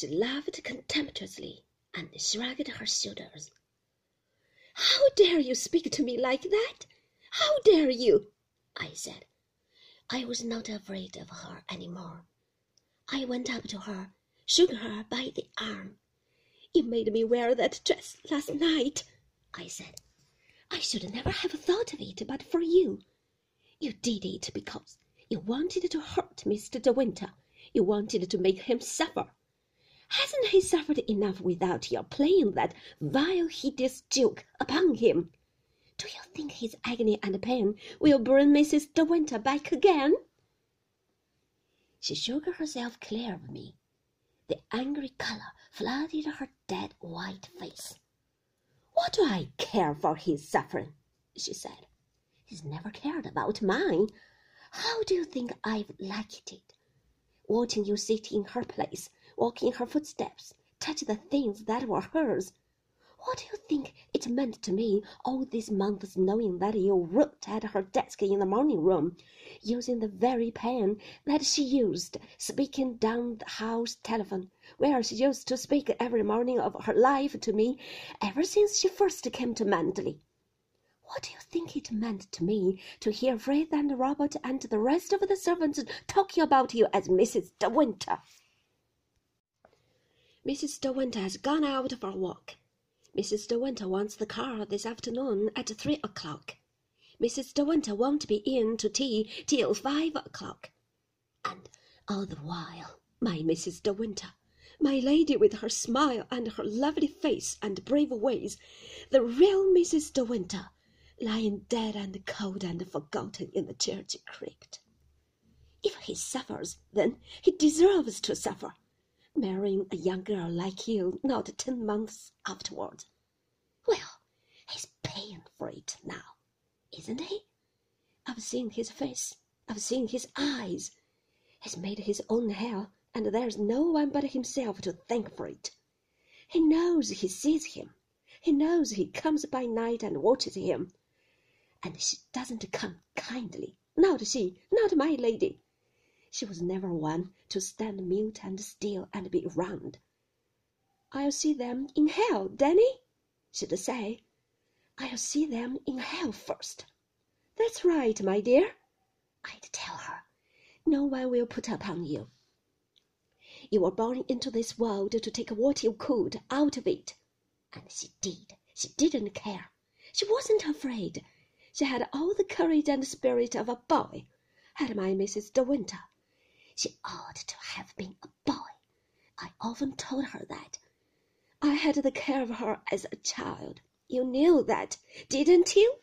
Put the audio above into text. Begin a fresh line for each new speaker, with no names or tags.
She laughed contemptuously and shrugged her shoulders. How dare you speak to me like that? How dare you? I said. I was not afraid of her any more. I went up to her, shook her by the arm. You made me wear that dress last night, I said. I should never have thought of it but for you. You did it because you wanted to hurt Mr. De Winter. You wanted to make him suffer. Hasn't he suffered enough without your playing that vile, hideous joke upon him? Do you think his agony and pain will bring Mrs. De Winter back again? She shook herself clear of me. The angry color flooded her dead white face. What do I care for his suffering? she said. He's never cared about mine. How do you think I've liked it? Watching you sit in her place, walk in her footsteps, touch the things that were hers. What do you think it meant to me all these months knowing that you wrote at her desk in the morning room, using the very pen that she used, speaking down the house telephone, where she used to speak every morning of her life to me ever since she first came to Manderley? What do you think it meant to me to hear Fred and Robert and the rest of the servants talking about you as Mrs. De Winter? Mrs. De Winter has gone out for a walk. Mrs. De Winter wants the car this afternoon at three o'clock. Mrs. De Winter won't be in to tea till five o'clock. And all the while, my Mrs. De Winter, my lady with her smile and her lovely face and brave ways, the real Mrs. De Winter, lying dead and cold and forgotten in the church crypt. If he suffers, then he deserves to suffer marrying a young girl like you not ten months afterward. Well, he's paying for it now, isn't he? I've seen his face, I've seen his eyes. He's made his own hell, and there's no one but himself to thank for it. He knows he sees him. He knows he comes by night and watches him. And she doesn't come kindly. Not she, not my lady. She was never one to stand mute and still and be round. I'll see them in hell, Danny, she'd say. I'll see them in hell first. That's right, my dear, I'd tell her. No one will put upon you. You were born into this world to take what you could out of it. And she did. She didn't care. She wasn't afraid. She had all the courage and spirit of a boy, had my Mrs. De Winter. She ought to have been a boy. I often told her that. I had the care of her as a child. You knew that, didn't you?